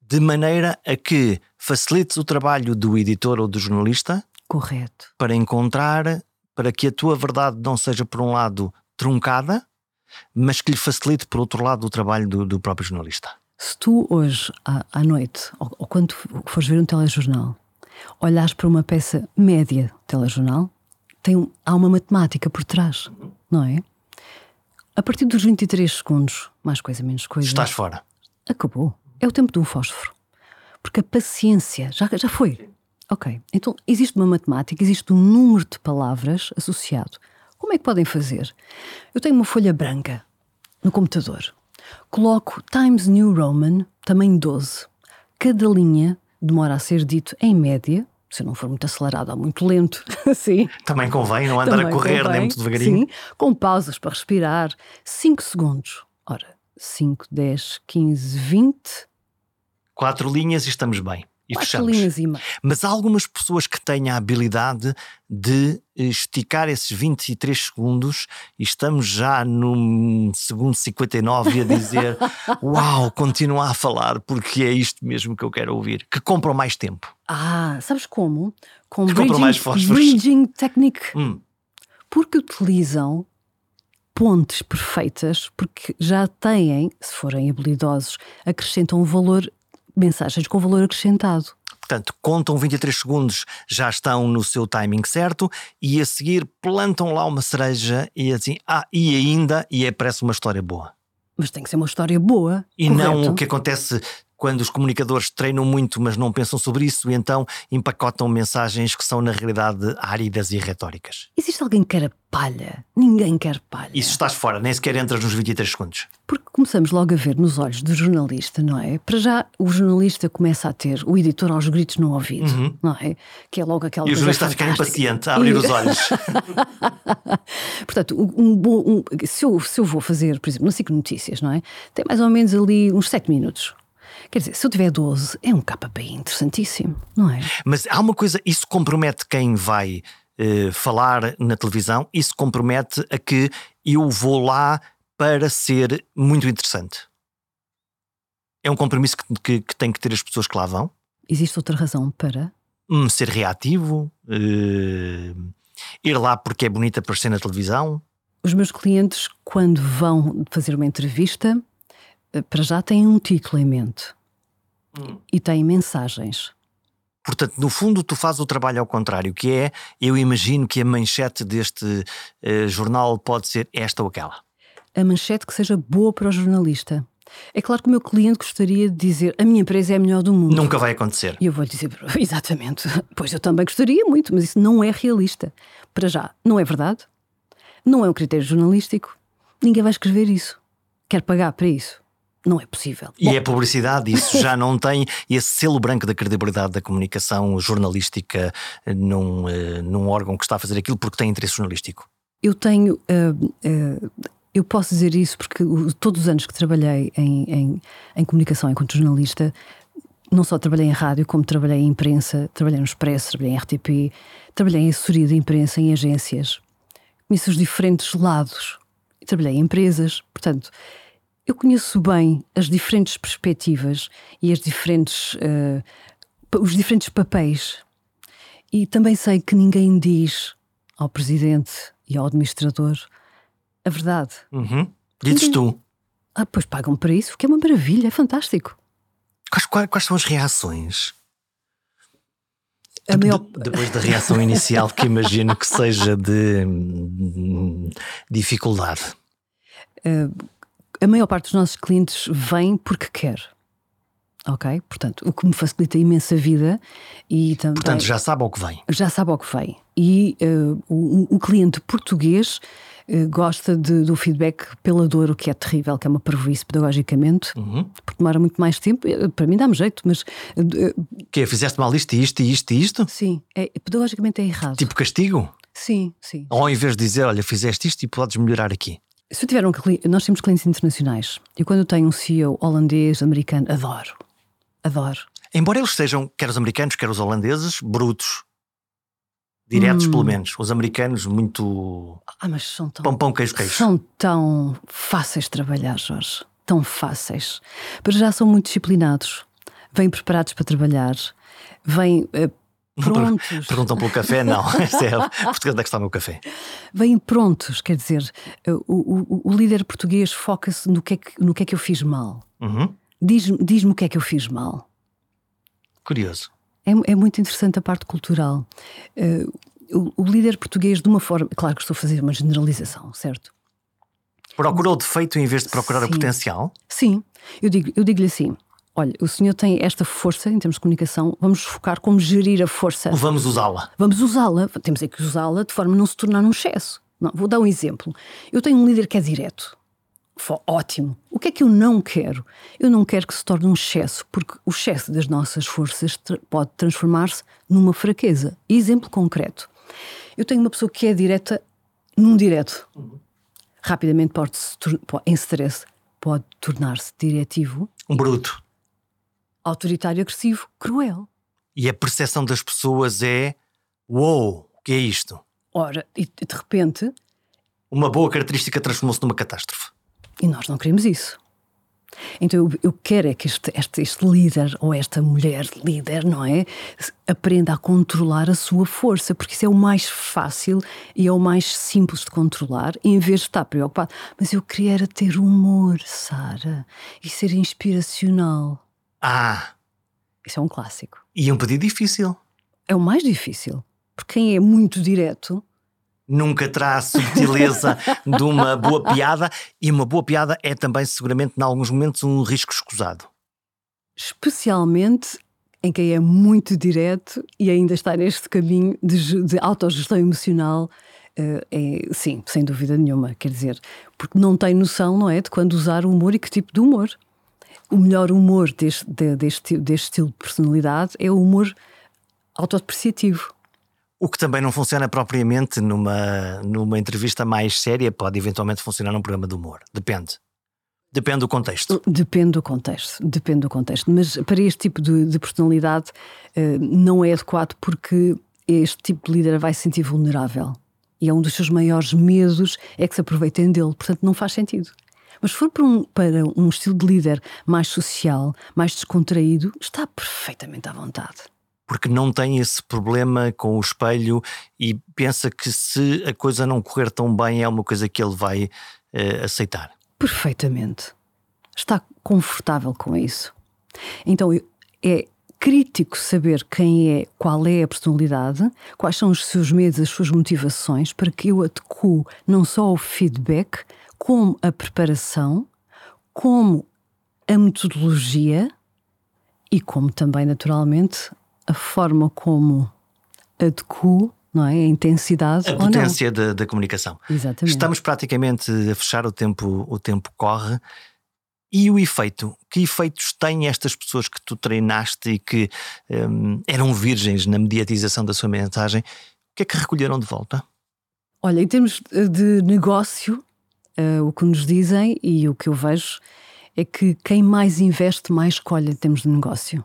de maneira a que facilites o trabalho do editor ou do jornalista. Correto. Para encontrar, para que a tua verdade não seja, por um lado, truncada, mas que lhe facilite, por outro lado, o trabalho do, do próprio jornalista. Se tu hoje, à, à noite, ou, ou quando fores ver um telejornal, olhares para uma peça média telejornal, tem, há uma matemática por trás, não é? A partir dos 23 segundos, mais coisa, menos coisa. Estás fora. Acabou. É o tempo de um fósforo. Porque a paciência já, já foi. Ok. Então existe uma matemática, existe um número de palavras associado. Como é que podem fazer? Eu tenho uma folha branca no computador. Coloco Times New Roman, tamanho 12. Cada linha demora a ser dito em média, se não for muito acelerado ou muito lento, [LAUGHS] sim. Também convém não andar Também a correr convém, nem muito devagarinho. Sim, com pausas para respirar. 5 segundos. Ora, 5, 10, 15, 20. Quatro linhas e estamos bem. E Quatro fechamos. linhas e. Mas há algumas pessoas que têm a habilidade de esticar esses 23 segundos e estamos já no segundo 59 a dizer [LAUGHS] uau, continua a falar porque é isto mesmo que eu quero ouvir. Que compram mais tempo. Ah, sabes como? Com Que compram mais fósforos. bridging technique. Hum, Porque utilizam pontes perfeitas, porque já têm, se forem habilidosos, acrescentam um valor, mensagens com valor acrescentado. Portanto, contam 23 segundos, já estão no seu timing certo e a seguir plantam lá uma cereja e assim, ah, e ainda, e é, parece uma história boa. Mas tem que ser uma história boa. E correto? não o que acontece quando os comunicadores treinam muito, mas não pensam sobre isso e então empacotam mensagens que são, na realidade, áridas e retóricas. Existe alguém que quer a palha? Ninguém quer palha. Se estás fora, nem sequer entras nos 23 segundos. Porque começamos logo a ver nos olhos do jornalista, não é? Para já o jornalista começa a ter o editor aos gritos no ouvido, não é? Que é logo aquela Uhum. E o jornalista a ficar fantástica. impaciente, a abrir E- os olhos. [LAUGHS] Portanto, um bom, um- se, eu, se eu vou fazer, por exemplo, no Ciclo Notícias, não é? Tem mais ou menos ali uns 7 minutos. Quer dizer, se eu tiver 12, é um KPI interessantíssimo, não é? Mas há uma coisa, isso compromete quem vai eh, falar na televisão, isso compromete a que eu vou lá para ser muito interessante. É um compromisso que, que, que tem que ter as pessoas que lá vão. Existe outra razão para. Hum, ser reativo, eh, ir lá porque é bonita aparecer na televisão. Os meus clientes, quando vão fazer uma entrevista, para já têm um título em mente e têm mensagens. Portanto, no fundo, tu fazes o trabalho ao contrário, que é, eu imagino que a manchete deste eh, jornal pode ser esta ou aquela. A manchete que seja boa para o jornalista. É claro que o meu cliente gostaria de dizer a minha empresa é a melhor do mundo. Nunca vai acontecer. E eu vou lhe dizer, exatamente, [LAUGHS] pois eu também gostaria muito, mas isso não é realista. Para já, não é verdade, não é um critério jornalístico, ninguém vai escrever isso. Quer pagar para isso? Não é possível. E é publicidade, isso já não [LAUGHS] tem esse selo branco da credibilidade da comunicação jornalística eh, num, eh, num órgão que está a fazer aquilo porque tem interesse jornalístico. Eu tenho. ah, ah, eu posso dizer isso porque todos os anos que trabalhei em, em, em comunicação enquanto jornalista, não só trabalhei em rádio, como trabalhei em imprensa, trabalhei no Expresso, trabalhei em RTP, trabalhei em assessoria de imprensa, em agências. Conheço os diferentes lados. Trabalhei em empresas. Portanto, eu conheço bem as diferentes perspectivas e as diferentes, pa- os diferentes papéis. E também sei que ninguém diz ao presidente e ao administrador a verdade. Uhum. Dizes tu. Ah, pois pagam para isso, que é uma maravilha, é fantástico. Quais, quais- quais são as reações? Maior, De- depois da reação inicial, que imagino que seja de hum, dificuldade. A maior parte dos nossos clientes vem porque quer. Ok? Portanto, o que me facilita imensa vida e também. Portanto, já sabe ao que vem. já sabe ao que vem. E o, o cliente português eh, gosta de- do feedback pela dor, o que é terrível, que é uma parvoíce pedagogicamente, Uhum. porque demora muito mais tempo. Eh, Para mim dá-me jeito, mas eh, Que fizeste mal isto, isto, isto e isto? sim, é, pedagogicamente é errado. Tipo castigo? Sim, sim. Ou em vez de dizer, olha, fizeste isto e podes melhorar aqui. Se eu tiver um cliente, nós temos clientes internacionais. E quando eu tenho um CEO holandês, americano, adoro. Adoro. Embora eles sejam, quer os americanos, quer os holandeses, brutos. Diretos, pelo menos. Os americanos, muito Ah, mas são tão. pão, pão, queijo, queijo. São tão fáceis de trabalhar, Jorge. Tão fáceis. Mas já são muito disciplinados. Vêm preparados para trabalhar. Vêm eh, prontos. Perguntam pelo café? Não. [LAUGHS] [LAUGHS] Esse é, português, onde é que está o meu café? Vêm prontos. Quer dizer, o, o- o líder português foca-se no, que é que- no que é que eu fiz mal. Uhum. Diz-me diz o que é que eu fiz mal. Curioso. É, é muito interessante a parte cultural. Eh, o, o líder português, de uma forma. Claro que estou a fazer uma generalização, certo? Procura o defeito em vez de procurar o Sim. potencial? Sim, eu digo- eu digo-lhe assim: olha, o senhor tem esta força em termos de comunicação, vamos focar como gerir a força. Vamos usá-la. Vamos usá-la, temos é que usá-la de forma a não se tornar um excesso. Não, vou dar um exemplo. Eu tenho um líder que é direto. Fó- Ótimo. O que é que eu não quero? Eu não quero que se torne um excesso, porque o excesso das nossas forças pode transformar-se numa fraqueza. Exemplo concreto. Eu tenho uma pessoa que é direta num direto. Rapidamente pode, em stress, pode tornar-se diretivo, Um bruto. Autoritário, agressivo, cruel. E a percepção das pessoas é: uou, wow, o que é isto? Ora, e de repente. Uma boa característica transformou-se numa catástrofe. E nós não queremos isso. Então eu, eu quero é que este, este, este, líder ou esta mulher líder, não é? Aprenda a controlar a sua força, porque isso é o mais fácil e é o mais simples de controlar, em vez de estar preocupado. Mas eu queria era ter humor, Sara, e ser inspiracional. Ah! Isso é um clássico. E um pedido difícil. É o mais difícil. Porque quem é muito direto nunca terá a subtileza de uma boa piada e uma boa piada é também seguramente em alguns momentos um risco escusado. Especialmente em quem é muito direto e ainda está neste caminho de, de autogestão emocional, uh, é, sim, sem dúvida nenhuma, quer dizer, porque não tem noção, não é, de quando usar o humor e que tipo de humor. O melhor humor deste, deste, deste estilo de personalidade é o humor autodepreciativo. O que também não funciona propriamente numa, numa entrevista mais séria, pode eventualmente funcionar num programa de humor. Depende. Depende do contexto. Depende do contexto, depende do contexto. Mas para este tipo de, de personalidade uh, não é adequado porque este tipo de líder vai se sentir vulnerável. E é um dos seus maiores medos é que se aproveitem dele. Portanto, não faz sentido. Mas se for para um, para um estilo de líder mais social, mais descontraído, está perfeitamente à vontade porque não tem esse problema com o espelho e pensa que se a coisa não correr tão bem é uma coisa que ele vai uh, aceitar. Perfeitamente. Está confortável com isso. Então é crítico saber quem é, qual é a personalidade, quais são os seus medos, as suas motivações, para que eu adequo não só o feedback, como a preparação, como a metodologia e como também, naturalmente, a forma como adequo não é? a intensidade. A potência da, da comunicação. Exatamente. Estamos praticamente a fechar o tempo, o tempo corre. E o efeito? Que efeitos têm estas pessoas que tu treinaste e que um, eram virgens na mediatização da sua mensagem? O que é que recolheram de volta? Olha, em termos de negócio, uh, o que nos dizem e o que eu vejo é que quem mais investe, mais colhe em termos de negócio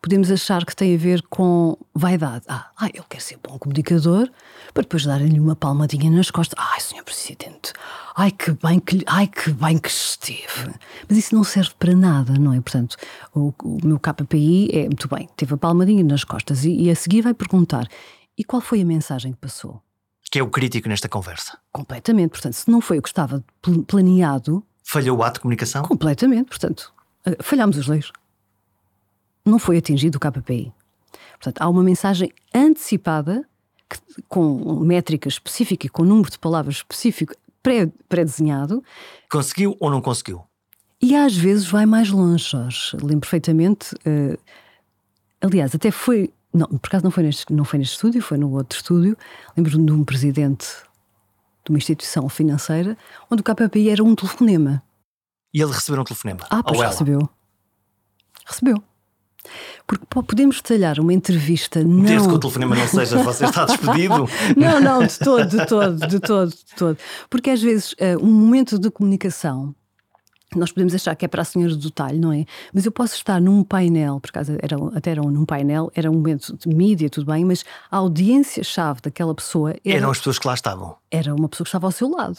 podemos achar que tem a ver com vaidade. Ah, ah ele quer ser bom comunicador, para depois darem-lhe uma palmadinha nas costas. Ai, senhor Presidente, ai que bem que, ai, que bem que esteve. Mas isso não serve para nada, não é? Portanto, o, o meu KPI é muito bem, teve a palmadinha nas costas e, e a seguir vai perguntar: e qual foi a mensagem que passou? Que é o crítico nesta conversa. Completamente. Portanto, se não foi o que estava planeado. Falhou o ato de comunicação? Completamente. Portanto, eh, falhámos os dois não foi atingido o KPI. Portanto, há uma mensagem antecipada que, com métrica específica e com número de palavras específico pré-desenhado. conseguiu ou não conseguiu? E às vezes vai mais longe, Jorge. Lembro perfeitamente. Uh, aliás, até foi. Não, por acaso não foi, neste, não foi neste estúdio, foi no outro estúdio. Lembro-me de um presidente de uma instituição financeira onde o KPI era um telefonema. E ele recebeu um telefonema? Ah, pois recebeu. Recebeu. Porque podemos detalhar uma entrevista não... Desde que o telefonema não seja você está despedido. [LAUGHS] não, não, de todo, de todo, de todo, de todo. Porque às vezes uh, um momento de comunicação nós podemos achar que é para a senhora do talho, não é? Mas eu posso estar num painel, por acaso era, até era num painel, era um momento de mídia, tudo bem, mas a audiência-chave daquela pessoa era, eram as pessoas que lá estavam. Era uma pessoa que estava ao seu lado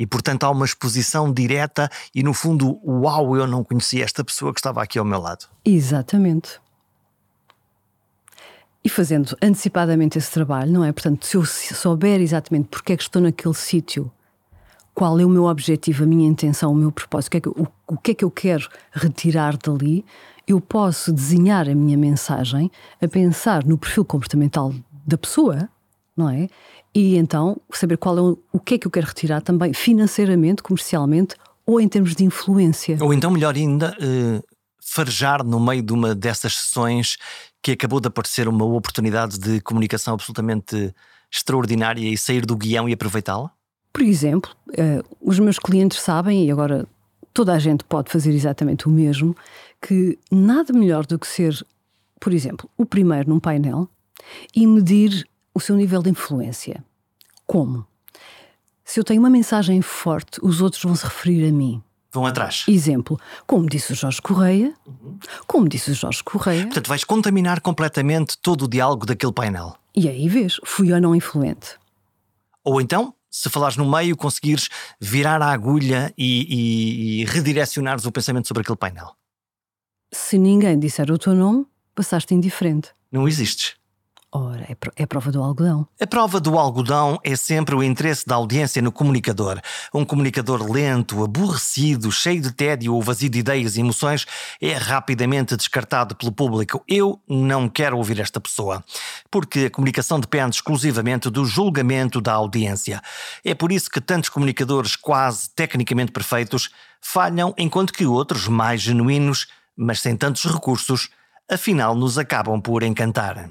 e portanto há uma exposição direta e no fundo, uau, eu não conhecia esta pessoa que estava aqui ao meu lado. Exatamente. E fazendo antecipadamente esse trabalho, não é? Portanto, se eu souber exatamente porque é que estou naquele sítio, qual é o meu objetivo, a minha intenção, o meu propósito, o que, é que, o, o que é que eu quero retirar dali, eu posso desenhar a minha mensagem a pensar no perfil comportamental da pessoa, não é? e então saber qual é o, o que é que eu quero retirar também financeiramente, comercialmente ou em termos de influência. Ou então, melhor ainda, uh, farejar no meio de uma dessas sessões que acabou de aparecer uma oportunidade de comunicação absolutamente extraordinária e sair do guião e aproveitá-la? Por exemplo, uh, os meus clientes sabem, e agora toda a gente pode fazer exatamente o mesmo, que nada melhor do que ser, por exemplo, o primeiro num painel e medir o seu nível de influência. Como? Se eu tenho uma mensagem forte, os outros vão se referir a mim. Vão atrás. Exemplo, como disse o Jorge Correia, como disse o Jorge Correia, Portanto, vais contaminar completamente todo o diálogo daquele painel. e aí vês, fui ou não influente. Ou então, se falares no meio, conseguires virar a agulha e, e, e redirecionares o pensamento sobre aquele painel. Se ninguém disser o teu nome, passaste indiferente. Não existes. Ora, é, é prova do algodão. A prova do algodão é sempre o interesse da audiência no comunicador. Um comunicador lento, aborrecido, cheio de tédio ou vazio de ideias e emoções é rapidamente descartado pelo público. Eu não quero ouvir esta pessoa. Porque a comunicação depende exclusivamente do julgamento da audiência. É por isso que tantos comunicadores quase tecnicamente perfeitos falham, enquanto que outros, mais genuínos, mas sem tantos recursos, afinal nos acabam por encantar.